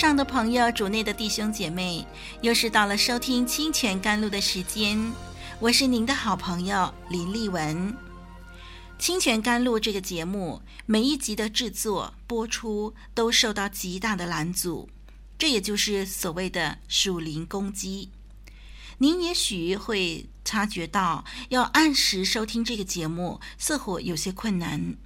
上的朋友，主内的弟兄姐妹，又是到了收听《清泉甘露》的时间。我是您的好朋友林丽文。《清泉甘露》这个节目，每一集的制作播出都受到极大的拦阻，这也就是所谓的属灵攻击。您也许会察觉到，要按时收听这个节目，似乎有些困难。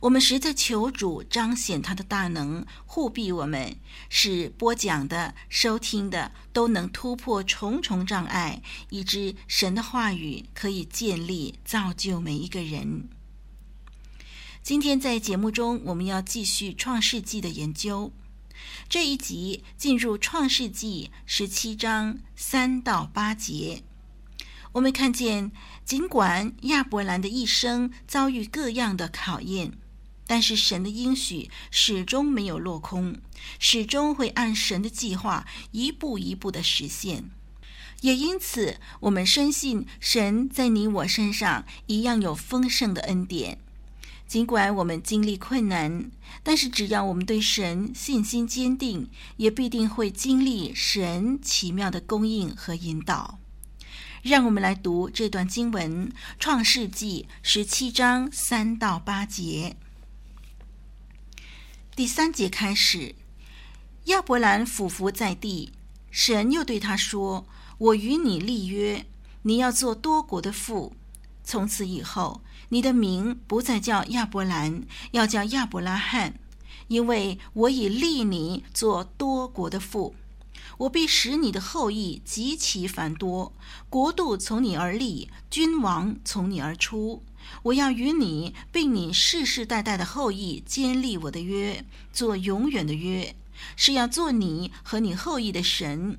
我们实在求主彰显他的大能，护庇我们，使播讲的、收听的都能突破重重障碍，以致神的话语可以建立、造就每一个人。今天在节目中，我们要继续创世纪的研究。这一集进入创世纪十七章三到八节，我们看见，尽管亚伯兰的一生遭遇各样的考验。但是神的应许始终没有落空，始终会按神的计划一步一步的实现。也因此，我们深信神在你我身上一样有丰盛的恩典。尽管我们经历困难，但是只要我们对神信心坚定，也必定会经历神奇妙的供应和引导。让我们来读这段经文：《创世纪》十七章三到八节。第三节开始，亚伯兰俯伏在地，神又对他说：“我与你立约，你要做多国的父。从此以后，你的名不再叫亚伯兰，要叫亚伯拉罕，因为我已立你做多国的父。我必使你的后裔极其繁多，国度从你而立，君王从你而出。”我要与你并你世世代代的后裔坚立我的约，做永远的约，是要做你和你后裔的神。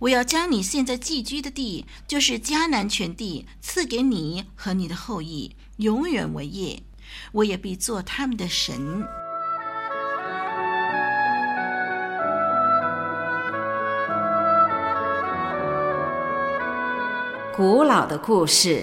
我要将你现在寄居的地，就是迦南全地，赐给你和你的后裔，永远为业。我也必做他们的神。古老的故事。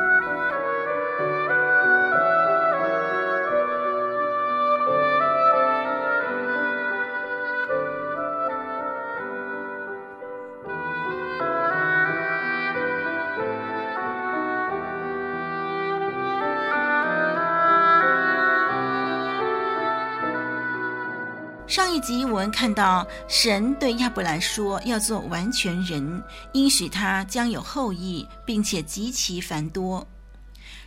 集我们看到，神对亚伯兰说要做完全人，应许他将有后裔，并且极其繁多。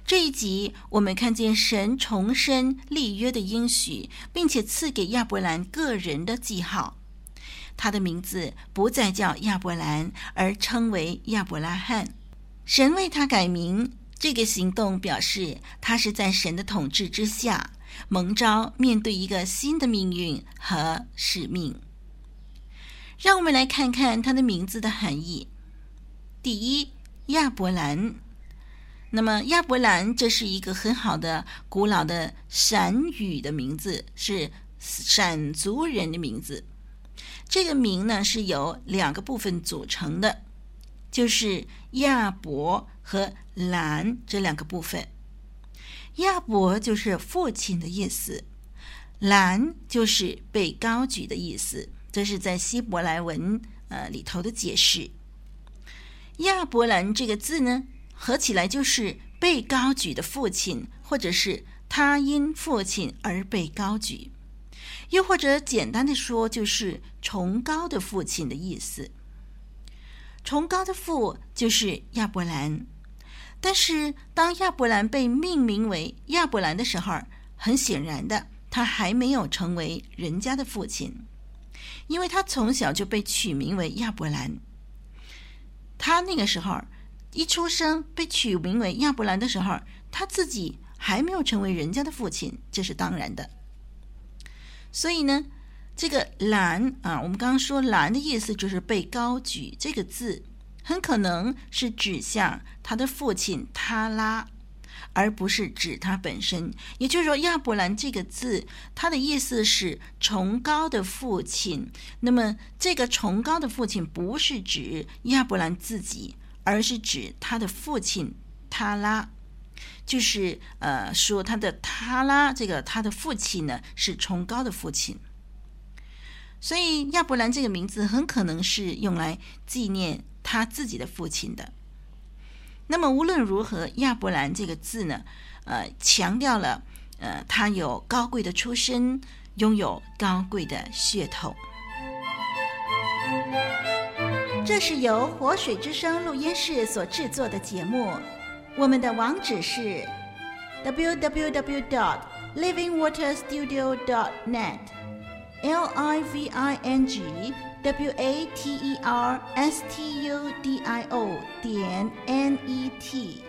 这一集我们看见神重申立约的应许，并且赐给亚伯兰个人的记号，他的名字不再叫亚伯兰，而称为亚伯拉罕。神为他改名，这个行动表示他是在神的统治之下。蒙召面对一个新的命运和使命，让我们来看看他的名字的含义。第一，亚伯兰。那么亚伯兰这是一个很好的古老的闪语的名字，是闪族人的名字。这个名呢是由两个部分组成的，就是亚伯和兰这两个部分。亚伯就是父亲的意思，兰就是被高举的意思，这是在希伯来文呃里头的解释。亚伯兰这个字呢，合起来就是被高举的父亲，或者是他因父亲而被高举，又或者简单的说，就是崇高的父亲的意思。崇高的父就是亚伯兰。但是，当亚伯兰被命名为亚伯兰的时候，很显然的，他还没有成为人家的父亲。因为他从小就被取名为亚伯兰。他那个时候一出生被取名为亚伯兰的时候，他自己还没有成为人家的父亲，这是当然的。所以呢，这个“兰”啊，我们刚刚说“兰”的意思就是被高举，这个字很可能是指向他的父亲他拉。而不是指他本身，也就是说，亚伯兰这个字，它的意思是崇高的父亲。那么，这个崇高的父亲不是指亚伯兰自己，而是指他的父亲他拉，就是呃，说他的他拉这个他的父亲呢是崇高的父亲。所以，亚伯兰这个名字很可能是用来纪念他自己的父亲的。那么无论如何，亚伯兰这个字呢，呃，强调了，呃，他有高贵的出身，拥有高贵的血统。这是由活水之声录音室所制作的节目，我们的网址是 www.livingwaterstudio.net，l i v i n g。W a t e r s t u d i o 点 n e t，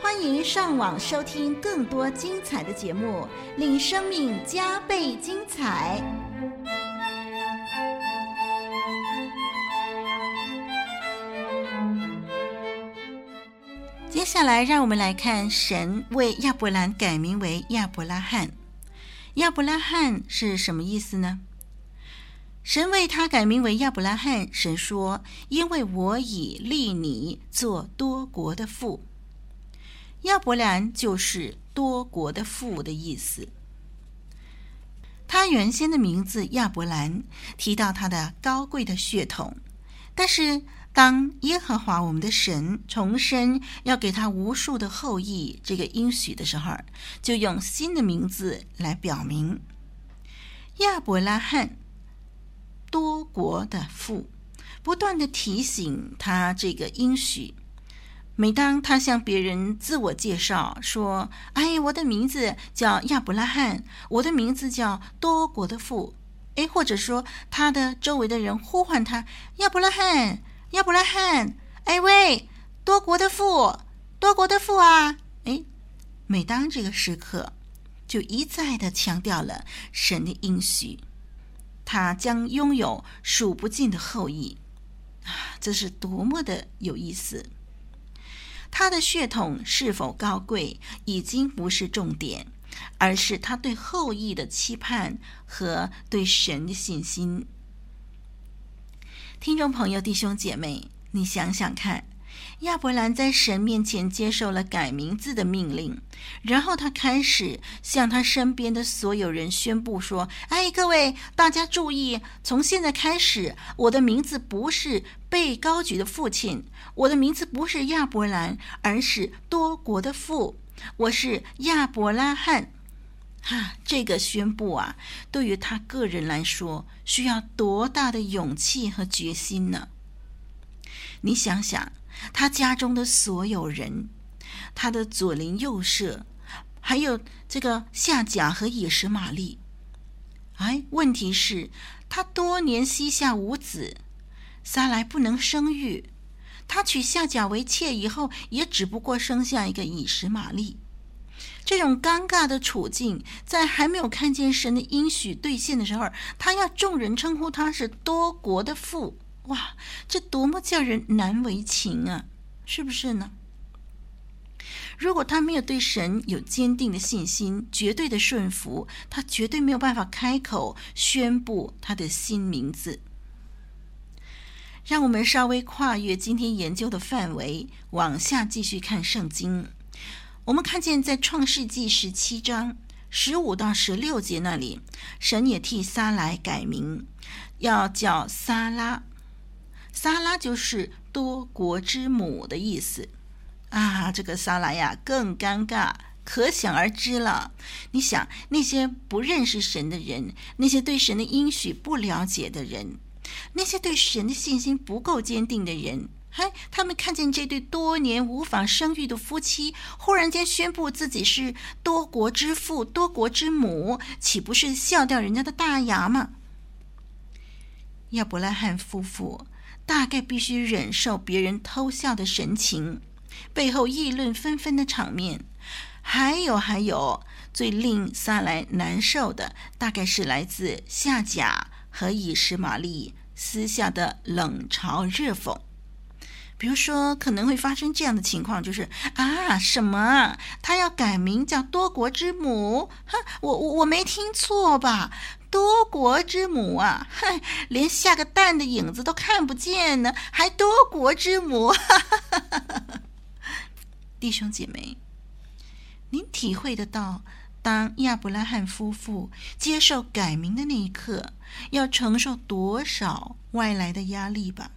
欢迎上网收听更多精彩的节目，令生命加倍精彩。接下来，让我们来看神为亚伯兰改名为亚伯拉罕。亚伯拉罕是什么意思呢？神为他改名为亚伯拉罕。神说：“因为我已立你做多国的父。”亚伯兰就是多国的父的意思。他原先的名字亚伯兰提到他的高贵的血统，但是当耶和华我们的神重申要给他无数的后裔这个应许的时候，就用新的名字来表明亚伯拉罕。多国的父，不断地提醒他这个应许。每当他向别人自我介绍说：“哎，我的名字叫亚伯拉罕，我的名字叫多国的父。”哎，或者说他的周围的人呼唤他：“亚伯拉罕，亚伯拉罕，哎喂，多国的父，多国的父啊！”哎，每当这个时刻，就一再的强调了神的应许。他将拥有数不尽的后裔，啊，这是多么的有意思！他的血统是否高贵，已经不是重点，而是他对后裔的期盼和对神的信心。听众朋友、弟兄姐妹，你想想看。亚伯兰在神面前接受了改名字的命令，然后他开始向他身边的所有人宣布说：“哎，各位，大家注意，从现在开始，我的名字不是被高举的父亲，我的名字不是亚伯兰，而是多国的父，我是亚伯拉罕。”哈，这个宣布啊，对于他个人来说，需要多大的勇气和决心呢？你想想。他家中的所有人，他的左邻右舍，还有这个夏甲和以实玛利。哎，问题是，他多年膝下无子，撒莱不能生育。他娶夏甲为妾以后，也只不过生下一个以实玛利。这种尴尬的处境，在还没有看见神的应许兑现的时候，他要众人称呼他是多国的父。哇，这多么叫人难为情啊！是不是呢？如果他没有对神有坚定的信心、绝对的顺服，他绝对没有办法开口宣布他的新名字。让我们稍微跨越今天研究的范围，往下继续看圣经。我们看见在创世纪十七章十五到十六节那里，神也替撒莱改名，要叫撒拉。撒拉就是多国之母的意思啊！这个撒拉呀，更尴尬，可想而知了。你想，那些不认识神的人，那些对神的应许不了解的人，那些对神的信心不够坚定的人，嗨，他们看见这对多年无法生育的夫妻，忽然间宣布自己是多国之父、多国之母，岂不是笑掉人家的大牙吗？亚伯拉罕夫妇大概必须忍受别人偷笑的神情，背后议论纷纷的场面，还有还有，最令萨莱难受的，大概是来自夏甲和以实玛丽私下的冷嘲热讽。比如说，可能会发生这样的情况，就是啊，什么？他要改名叫多国之母？哼，我我我没听错吧？多国之母啊，哼，连下个蛋的影子都看不见呢，还多国之母？哈哈哈哈哈！弟兄姐妹，您体会得到，当亚伯拉罕夫妇接受改名的那一刻，要承受多少外来的压力吧？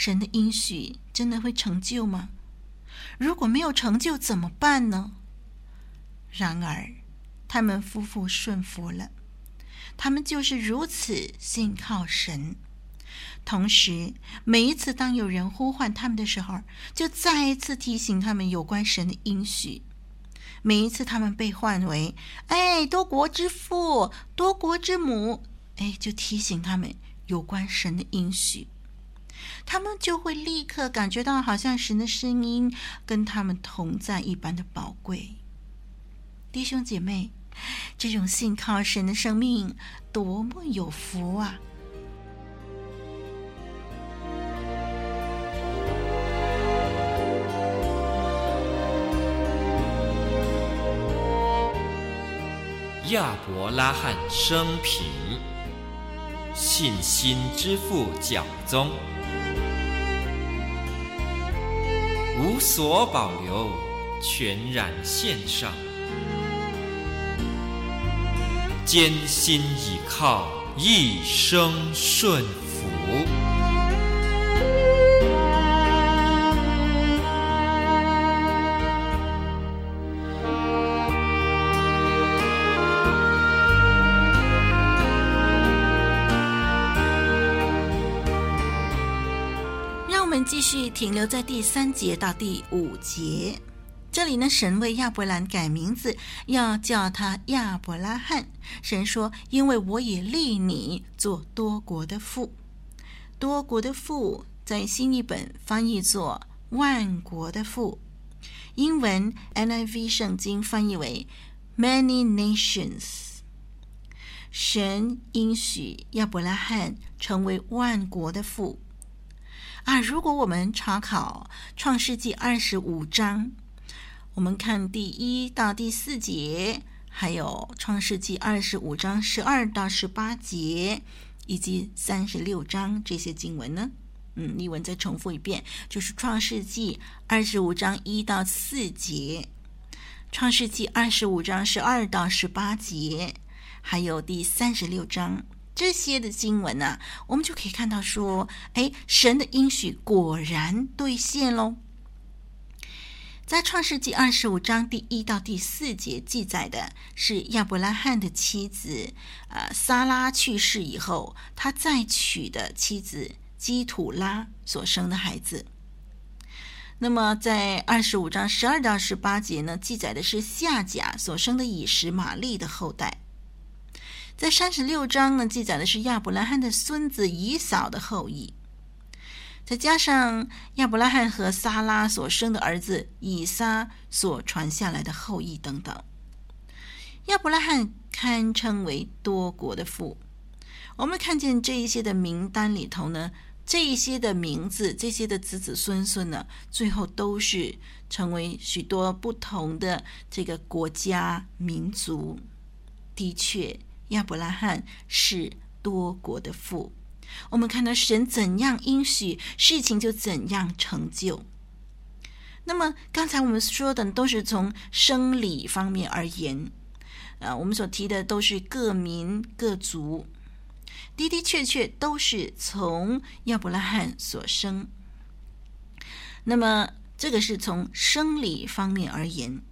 神的应许真的会成就吗？如果没有成就怎么办呢？然而，他们夫妇顺服了，他们就是如此信靠神。同时，每一次当有人呼唤他们的时候，就再一次提醒他们有关神的应许。每一次他们被唤为“哎，多国之父，多国之母”，哎，就提醒他们有关神的应许。他们就会立刻感觉到，好像神的声音跟他们同在一般的宝贵。弟兄姐妹，这种信靠神的生命多么有福啊！亚伯拉罕生平，信心之父讲宗。无所保留，全然献上，艰辛倚靠，一生顺服。停留在第三节到第五节，这里呢，神为亚伯兰改名字，要叫他亚伯拉罕。神说：“因为我也立你做多国的父，多国的父在新译本翻译作万国的父，英文 NIV 圣经翻译为 Many Nations。神应许亚伯拉罕成为万国的父。”啊，如果我们查考《创世纪》二十五章，我们看第一到第四节，还有《创世纪》二十五章十二到十八节，以及三十六章这些经文呢，嗯，例文再重复一遍，就是《创世纪》二十五章一到四节，《创世纪》二十五章十二到十八节，还有第三十六章。这些的经文呢、我们就可以看到说，哎，神的应许果然兑现喽。在创世纪二十五章第一到第四节记载的是亚伯拉罕的妻子，呃，撒拉去世以后，他再娶的妻子基土拉所生的孩子。那么在二十五章十二到十八节呢，记载的是夏甲所生的以实玛利的后代。在三十六章呢，记载的是亚伯拉罕的孙子以扫的后裔，再加上亚伯拉罕和撒拉所生的儿子以撒所传下来的后裔等等，亚伯拉罕堪称为多国的父。我们看见这一些的名单里头呢，这一些的名字，这些的子子孙孙呢，最后都是成为许多不同的这个国家民族。的确。亚伯拉罕是多国的父，我们看到神怎样应许，事情就怎样成就。那么刚才我们说的都是从生理方面而言，呃，我们所提的都是各民各族，的的确确都是从亚伯拉罕所生。那么这个是从生理方面而言。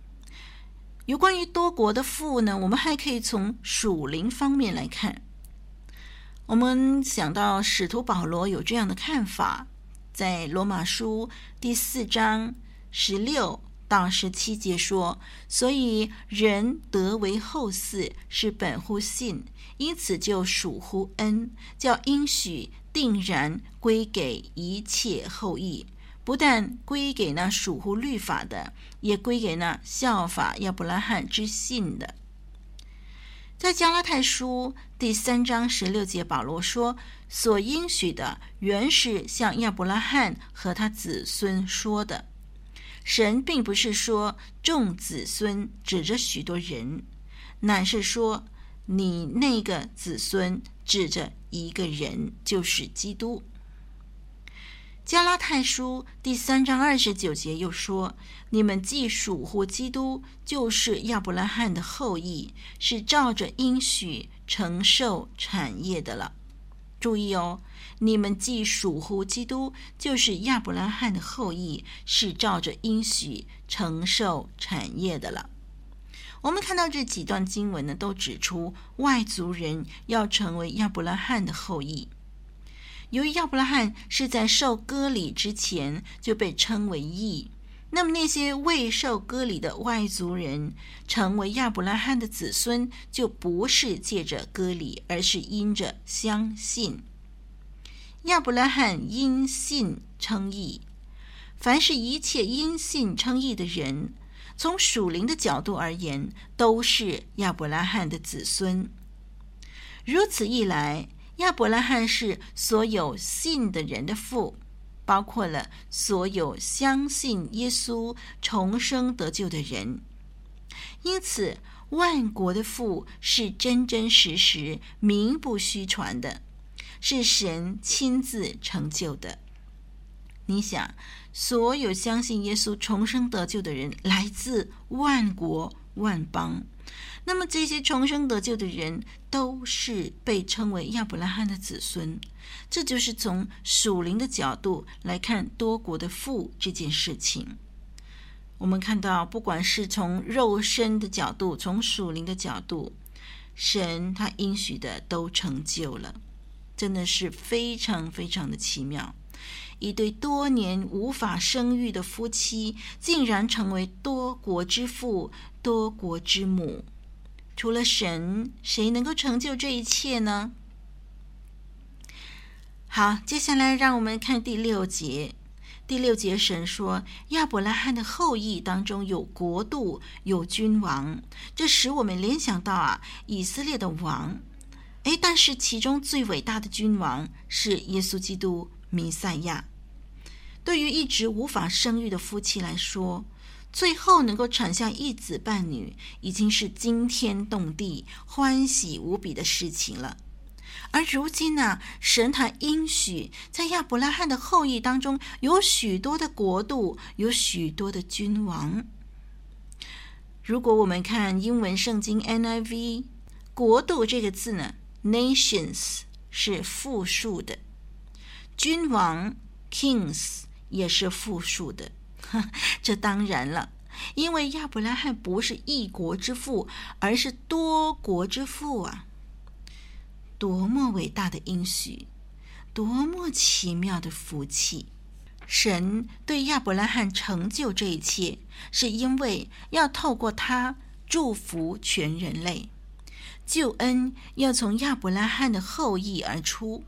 有关于多国的富呢，我们还可以从属灵方面来看。我们想到使徒保罗有这样的看法，在罗马书第四章十六到十七节说，所以人得为后嗣是本乎信，因此就属乎恩，叫应许定然归给一切后裔，不但归给那属乎律法的，也归给那效法亚伯拉罕之信的。在加拉太书第三章十六节，保罗说：“所应许的原是向亚伯拉罕和他子孙说的。神并不是说众子孙指着许多人，乃是说你那个子孙指着一个人，就是基督。”加拉太书第三章二十九节又说：“你们既属乎基督，就是亚伯拉罕的后裔，是照着应许承受产业的了。”注意哦，你们既属乎基督，就是亚伯拉罕的后裔，是照着应许承受产业的了。我们看到这几段经文呢，都指出外族人要成为亚伯拉罕的后裔。由于亚伯拉罕是在受割礼之前就被称为义，那么那些未受割礼的外族人成为亚伯拉罕的子孙，就不是借着割礼，而是因着相信。亚伯拉罕因信称义，凡是一切因信称义的人，从属灵的角度而言，都是亚伯拉罕的子孙。如此一来，亚伯拉罕是所有信的人的父，包括了所有相信耶稣重生得救的人。因此，万国的父是真真实实、名不虚传的，是神亲自成就的。你想，所有相信耶稣重生得救的人来自万国万邦。那么这些重生得救的人都是被称为亚伯拉罕的子孙，这就是从属灵的角度来看多国的父这件事情。我们看到，不管是从肉身的角度，从属灵的角度，神他应许的都成就了，真的是非常非常的奇妙。一对多年无法生育的夫妻，竟然成为多国之父、多国之母。除了神，谁能够成就这一切呢？好，接下来让我们看第六节。第六节，神说亚伯拉罕的后裔当中有国度，有君王，这使我们联想到啊，以色列的王。诶，但是其中最伟大的君王是耶稣基督弥赛亚。对于一直无法生育的夫妻来说，最后能够产下一子半女，已经是惊天动地、欢喜无比的事情了。而如今呢、神他应许在亚伯拉罕的后裔当中有许多的国度，有许多的君王。如果我们看英文圣经 NIV，“ 国度”这个字呢，“nations” 是复数的，君王 “kings” 也是复数的。这当然了，因为亚伯拉罕不是一国之父，而是多国之父啊！多么伟大的应许，多么奇妙的福气！神对亚伯拉罕成就这一切，是因为要透过他祝福全人类，救恩要从亚伯拉罕的后裔而出。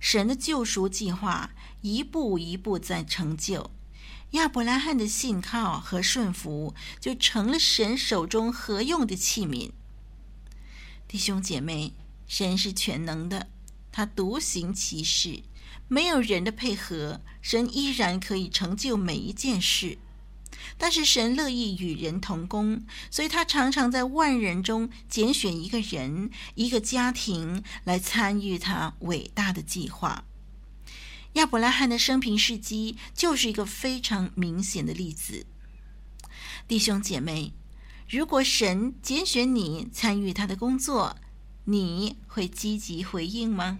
神的救赎计划一步一步在成就。亚伯拉罕的信靠和顺服，就成了神手中合用的器皿。弟兄姐妹，神是全能的，他独行其事，没有人的配合，神依然可以成就每一件事。但是神乐意与人同工，所以他常常在万人中拣选一个人、一个家庭来参与他伟大的计划。亚伯拉罕的生平事迹就是一个非常明显的例子。弟兄姐妹，如果神拣选你参与他的工作，你会积极回应吗？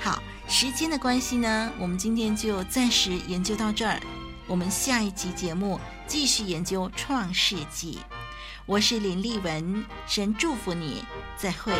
好，时间的关系呢，我们今天就暂时研究到这儿。我们下一集节目继续研究创世纪。我是林丽文，神祝福你，再会。